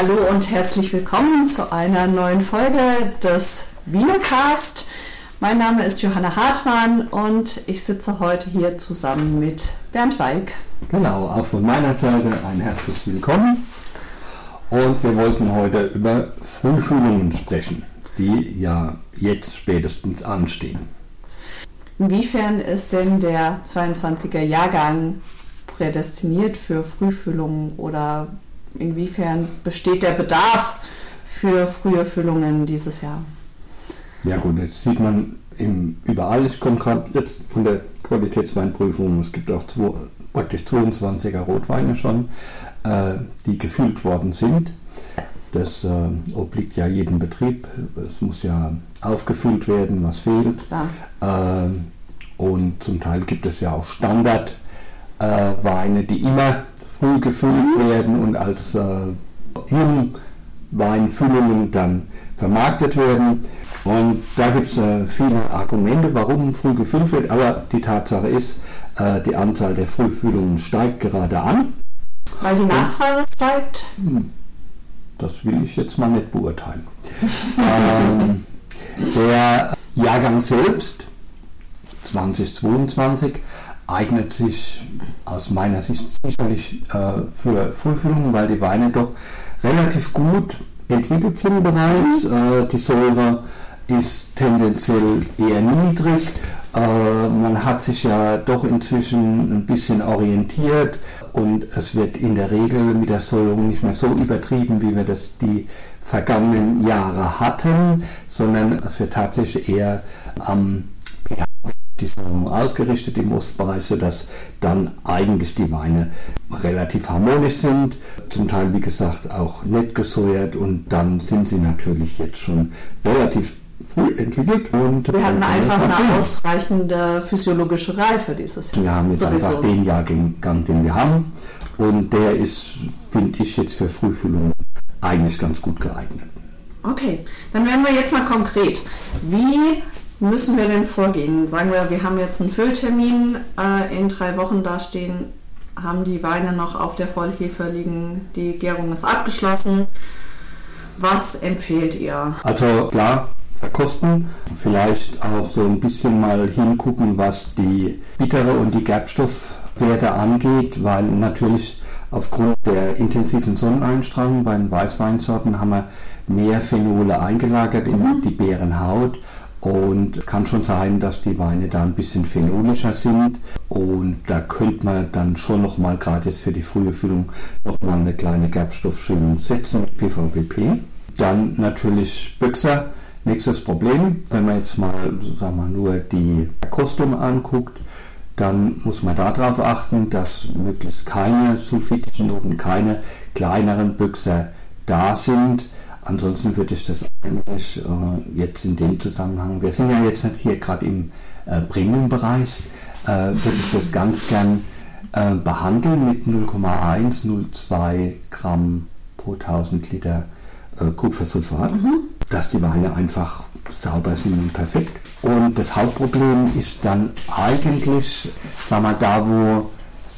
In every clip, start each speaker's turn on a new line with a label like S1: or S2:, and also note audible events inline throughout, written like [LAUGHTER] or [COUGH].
S1: hallo und herzlich willkommen zu einer neuen Folge des Vinocast. Mein Name ist Johanna Hartmann und ich sitze heute hier zusammen mit Bernd Weig.
S2: Genau, auch von meiner Seite ein herzliches Willkommen. Und wir wollten heute über Frühfühlungen sprechen, die ja jetzt spätestens anstehen.
S1: Inwiefern ist denn der 22er Jahrgang prädestiniert für Frühfühlungen oder inwiefern besteht der Bedarf für frühe Füllungen dieses Jahr?
S2: Ja gut, jetzt sieht man im, überall, ich komme gerade jetzt von der Qualitätsweinprüfung, es gibt auch zwei, praktisch 22er Rotweine schon, äh, die gefüllt worden sind. Das äh, obliegt ja jedem Betrieb. Es muss ja aufgefüllt werden, was fehlt. Äh, und zum Teil gibt es ja auch Standardweine, die immer früh gefüllt werden und als äh, Jungweinfüllungen dann vermarktet werden. Und da gibt es äh, viele Argumente, warum früh gefüllt wird, aber die Tatsache ist, äh, die Anzahl der Frühfüllungen steigt gerade an.
S1: Weil die Nachfrage und, steigt?
S2: Hm, das will ich jetzt mal nicht beurteilen. [LAUGHS] ähm, der Jahrgang selbst, 2022, eignet sich aus meiner Sicht sicherlich äh, für Frühfüllungen, weil die Weine doch relativ gut entwickelt sind bereits. Äh, die Säure ist tendenziell eher niedrig. Äh, man hat sich ja doch inzwischen ein bisschen orientiert und es wird in der Regel mit der Säuerung nicht mehr so übertrieben, wie wir das die vergangenen Jahre hatten, sondern es wird tatsächlich eher am die Säuerung ausgerichtet im Ostbereich, sodass dann eigentlich die Weine relativ harmonisch sind, zum Teil wie gesagt auch nett gesäuert und dann sind sie natürlich jetzt schon relativ früh entwickelt. Und
S1: wir hatten einfach eine ausreichende physiologische Reife dieses
S2: Jahr. Wir haben jetzt Sowieso. einfach den Jahrgang, den wir haben und der ist, finde ich, jetzt für Frühfüllung eigentlich ganz gut geeignet.
S1: Okay, dann werden wir jetzt mal konkret. Wie müssen wir denn vorgehen? Sagen wir, wir haben jetzt einen Fülltermin äh, in drei Wochen dastehen, haben die Weine noch auf der Vollhefe liegen, die Gärung ist abgeschlossen. Was empfehlt ihr?
S2: Also klar, verkosten, vielleicht auch so ein bisschen mal hingucken, was die bittere und die Gerbstoffwerte angeht, weil natürlich aufgrund der intensiven Sonneneinstrahlung bei den Weißweinsorten haben wir mehr Phenole eingelagert in mhm. die Beerenhaut und es kann schon sein, dass die Weine da ein bisschen phenolischer sind. Und da könnte man dann schon nochmal, gerade jetzt für die frühe Füllung, nochmal eine kleine Gerbstoffschönung setzen mit PVPP. Dann natürlich Böxer. Nächstes Problem, wenn man jetzt mal sagen wir, nur die Verkostung anguckt, dann muss man darauf achten, dass möglichst keine sulfitischen Noten, keine kleineren Büchser da sind. Ansonsten würde ich das eigentlich äh, jetzt in dem Zusammenhang, wir sind ja jetzt nicht hier gerade im äh, Premium-Bereich, äh, würde ich das ganz gern äh, behandeln mit 0,1, 0,2 Gramm pro 1000 Liter äh, Kupfersulfat, mhm. dass die Weine einfach sauber sind und perfekt. Und das Hauptproblem ist dann eigentlich, sagen wir, da wo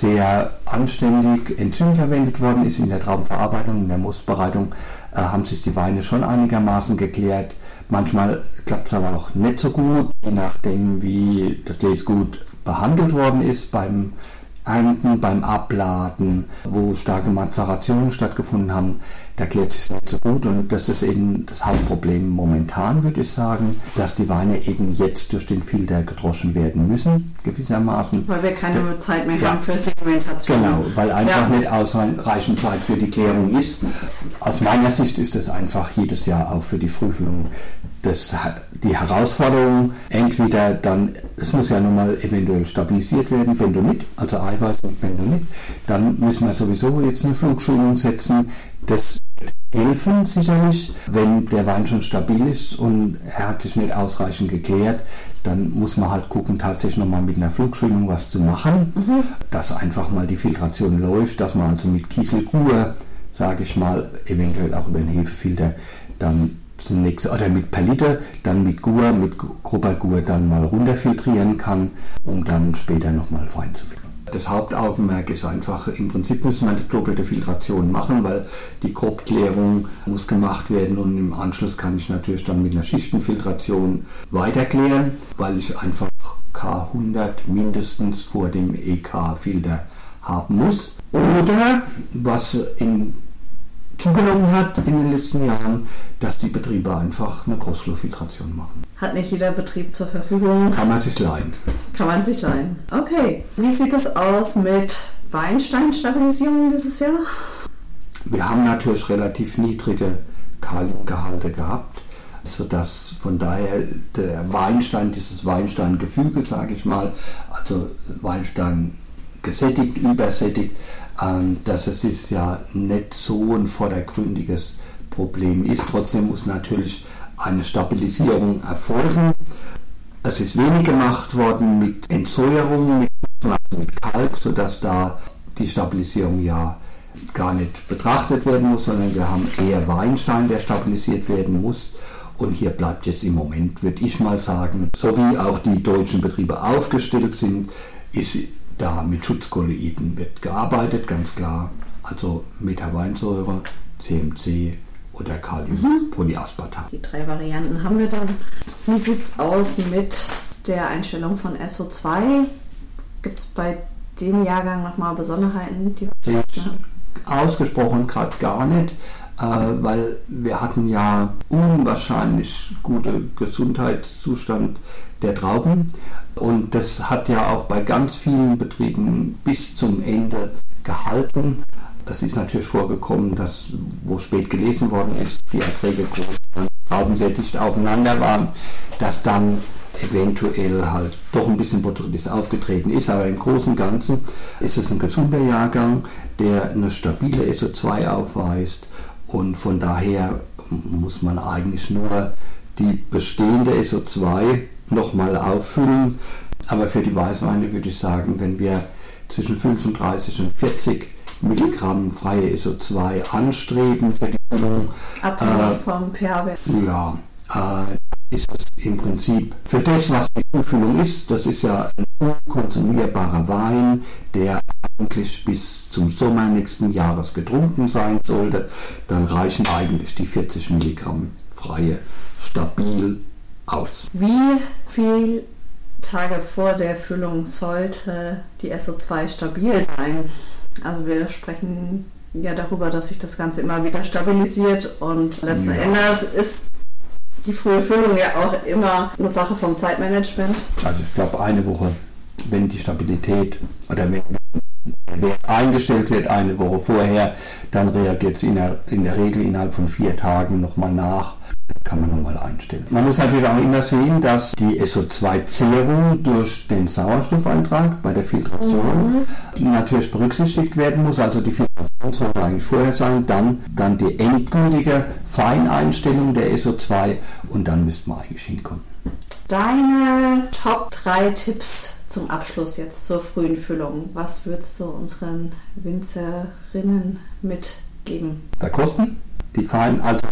S2: sehr anständig Enzym verwendet worden ist in der Traubenverarbeitung, in der Mostbereitung, äh, haben sich die Weine schon einigermaßen geklärt. Manchmal klappt es aber auch nicht so gut, je nachdem wie das Lesgut behandelt worden ist beim Ernten, beim Abladen, wo starke Mazerationen stattgefunden haben, da klärt sich nicht so gut und das ist eben das Hauptproblem momentan, würde ich sagen, dass die Weine eben jetzt durch den Filter gedroschen werden müssen, gewissermaßen.
S1: Weil wir keine da, Zeit mehr ja, haben für Segmentation.
S2: Genau, weil einfach ja. nicht ausreichend Zeit für die Klärung ist. Aus meiner Sicht ist es einfach jedes Jahr auch für die Frühführung das, die Herausforderung, entweder dann, es muss ja nochmal eventuell stabilisiert werden, wenn du nicht, also Eiweiß und wenn du nicht, dann müssen wir sowieso jetzt eine Flugschulung setzen. Das helfen sicherlich, wenn der Wein schon stabil ist und er hat sich nicht ausreichend geklärt, dann muss man halt gucken, tatsächlich nochmal mit einer Flugschulung was zu machen, mhm. dass einfach mal die Filtration läuft, dass man also mit Kieselkur, sage ich mal, eventuell auch über den Hefefilter dann zunächst oder mit Palette, dann mit Gur, mit grober Gur dann mal runterfiltrieren kann, um dann später nochmal fein zu filtern. Das Hauptaugenmerk ist einfach, im Prinzip müssen wir die doppelte Filtration machen, weil die Grobklärung muss gemacht werden und im Anschluss kann ich natürlich dann mit einer Schichtenfiltration weiterklären, weil ich einfach K100 mindestens vor dem EK-Filter haben muss. Oder was in zugenommen hat in den letzten Jahren, dass die Betriebe einfach eine Großflurfiltration machen.
S1: Hat nicht jeder Betrieb zur Verfügung.
S2: Kann man sich leihen.
S1: Kann man sich leihen. Okay. Wie sieht das aus mit Weinsteinstabilisierung dieses Jahr?
S2: Wir haben natürlich relativ niedrige Kaliumgehalte gehabt, sodass von daher der Weinstein, dieses Weinsteingefüge, sage ich mal, also Weinstein gesättigt, übersättigt, ähm, dass es dieses Jahr nicht so ein vordergründiges Problem ist. Trotzdem muss natürlich eine Stabilisierung erfolgen. Es ist wenig gemacht worden mit Entsäuerung, mit, also mit Kalk, sodass da die Stabilisierung ja gar nicht betrachtet werden muss, sondern wir haben eher Weinstein, der stabilisiert werden muss. Und hier bleibt jetzt im Moment, würde ich mal sagen, so wie auch die deutschen Betriebe aufgestellt sind, ist da mit Schutzkolloiden wird gearbeitet, ganz klar. Also Metaweinsäure, CMC oder Kaliumpolyaspartat.
S1: Die drei Varianten haben wir dann. Wie sieht es aus mit der Einstellung von SO2? Gibt es bei dem Jahrgang nochmal Besonderheiten? Die
S2: ausgesprochen gerade gar nicht, weil wir hatten ja unwahrscheinlich gute Gesundheitszustand der Trauben und das hat ja auch bei ganz vielen Betrieben bis zum Ende gehalten. Es ist natürlich vorgekommen, dass, wo spät gelesen worden ist, die Erträge groß Trauben sehr dicht aufeinander waren, dass dann eventuell halt doch ein bisschen Botrytis aufgetreten ist, aber im Großen und Ganzen ist es ein gesunder Jahrgang, der eine stabile SO2 aufweist und von daher muss man eigentlich nur die bestehende SO2 nochmal auffüllen. Aber für die Weißweine würde ich sagen, wenn wir zwischen 35 und 40 Milligramm freie SO2 anstreben für die Füllung.
S1: Abhängig äh, vom pH-Wert.
S2: Ja, äh, ist es im Prinzip für das, was die Zufüllung ist, das ist ja ein unkonsumierbarer Wein, der eigentlich bis zum Sommer nächsten Jahres getrunken sein sollte, dann reichen eigentlich die 40 Milligramm freie stabil aus.
S1: Wie viele Tage vor der Füllung sollte die SO2 stabil sein? Also wir sprechen ja darüber, dass sich das Ganze immer wieder stabilisiert und letzten ja. Endes ist die frühe Füllung ja auch immer eine Sache vom Zeitmanagement.
S2: Also ich glaube eine Woche, wenn die Stabilität oder wenn eingestellt wird eine Woche vorher, dann reagiert es in der, in der Regel innerhalb von vier Tagen nochmal nach kann man nochmal einstellen. Man muss natürlich auch immer sehen, dass die SO2-Zehrung durch den Sauerstoffeintrag bei der Filtration mhm. natürlich berücksichtigt werden muss. Also die Filtration soll eigentlich vorher sein, dann, dann die endgültige Feineinstellung der SO2 und dann müsste man eigentlich hinkommen.
S1: Deine Top 3 Tipps zum Abschluss jetzt zur frühen Füllung. Was würdest du unseren Winzerinnen mitgeben?
S2: Verkosten? Die feinen, also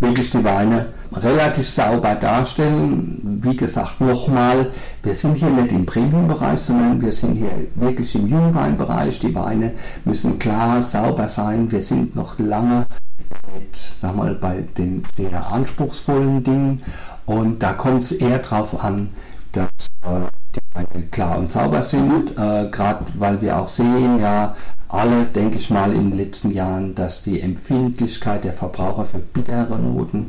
S2: wirklich die Weine relativ sauber darstellen. Wie gesagt, nochmal, wir sind hier nicht im Premium-Bereich, sondern wir sind hier wirklich im Jungweinbereich. Die Weine müssen klar, sauber sein. Wir sind noch lange mit, sag mal, bei den sehr anspruchsvollen Dingen. Und da kommt es eher darauf an, dass äh, die Weine klar und sauber sind. Äh, Gerade weil wir auch sehen, ja, alle, denke ich mal, in den letzten Jahren, dass die Empfindlichkeit der Verbraucher für bittere Noten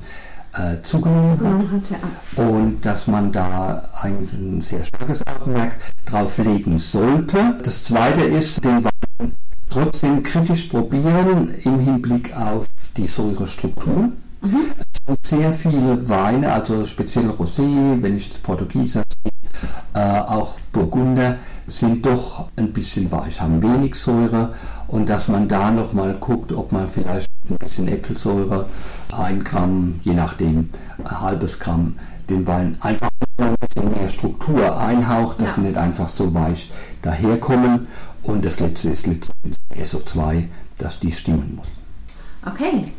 S2: äh, zugenommen hat, ja. und dass man da ein sehr starkes Augenmerk drauf legen sollte. Das zweite ist, den Wein trotzdem kritisch probieren im Hinblick auf die Säurestruktur. Mhm. Sehr viele Weine, also speziell Rosé, wenn ich jetzt Portugieser sehe, äh, auch Burgunder, sind doch ein bisschen weich, haben wenig Säure und dass man da nochmal guckt, ob man vielleicht ein bisschen Äpfelsäure, ein Gramm, je nachdem, ein halbes Gramm, den Wein einfach ein bisschen mehr Struktur einhaucht, dass ja. sie nicht einfach so weich daherkommen. Und das letzte ist letztendlich SO2, dass die stimmen muss.
S1: Okay,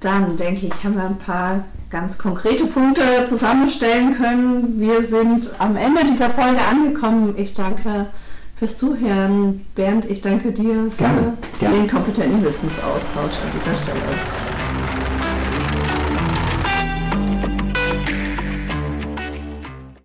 S1: dann denke ich, haben wir ein paar ganz konkrete Punkte zusammenstellen können. Wir sind am Ende dieser Folge angekommen. Ich danke fürs Zuhören. Bernd, ich danke dir für
S2: Gerne, gerne.
S1: den kompetenten Wissensaustausch an dieser Stelle.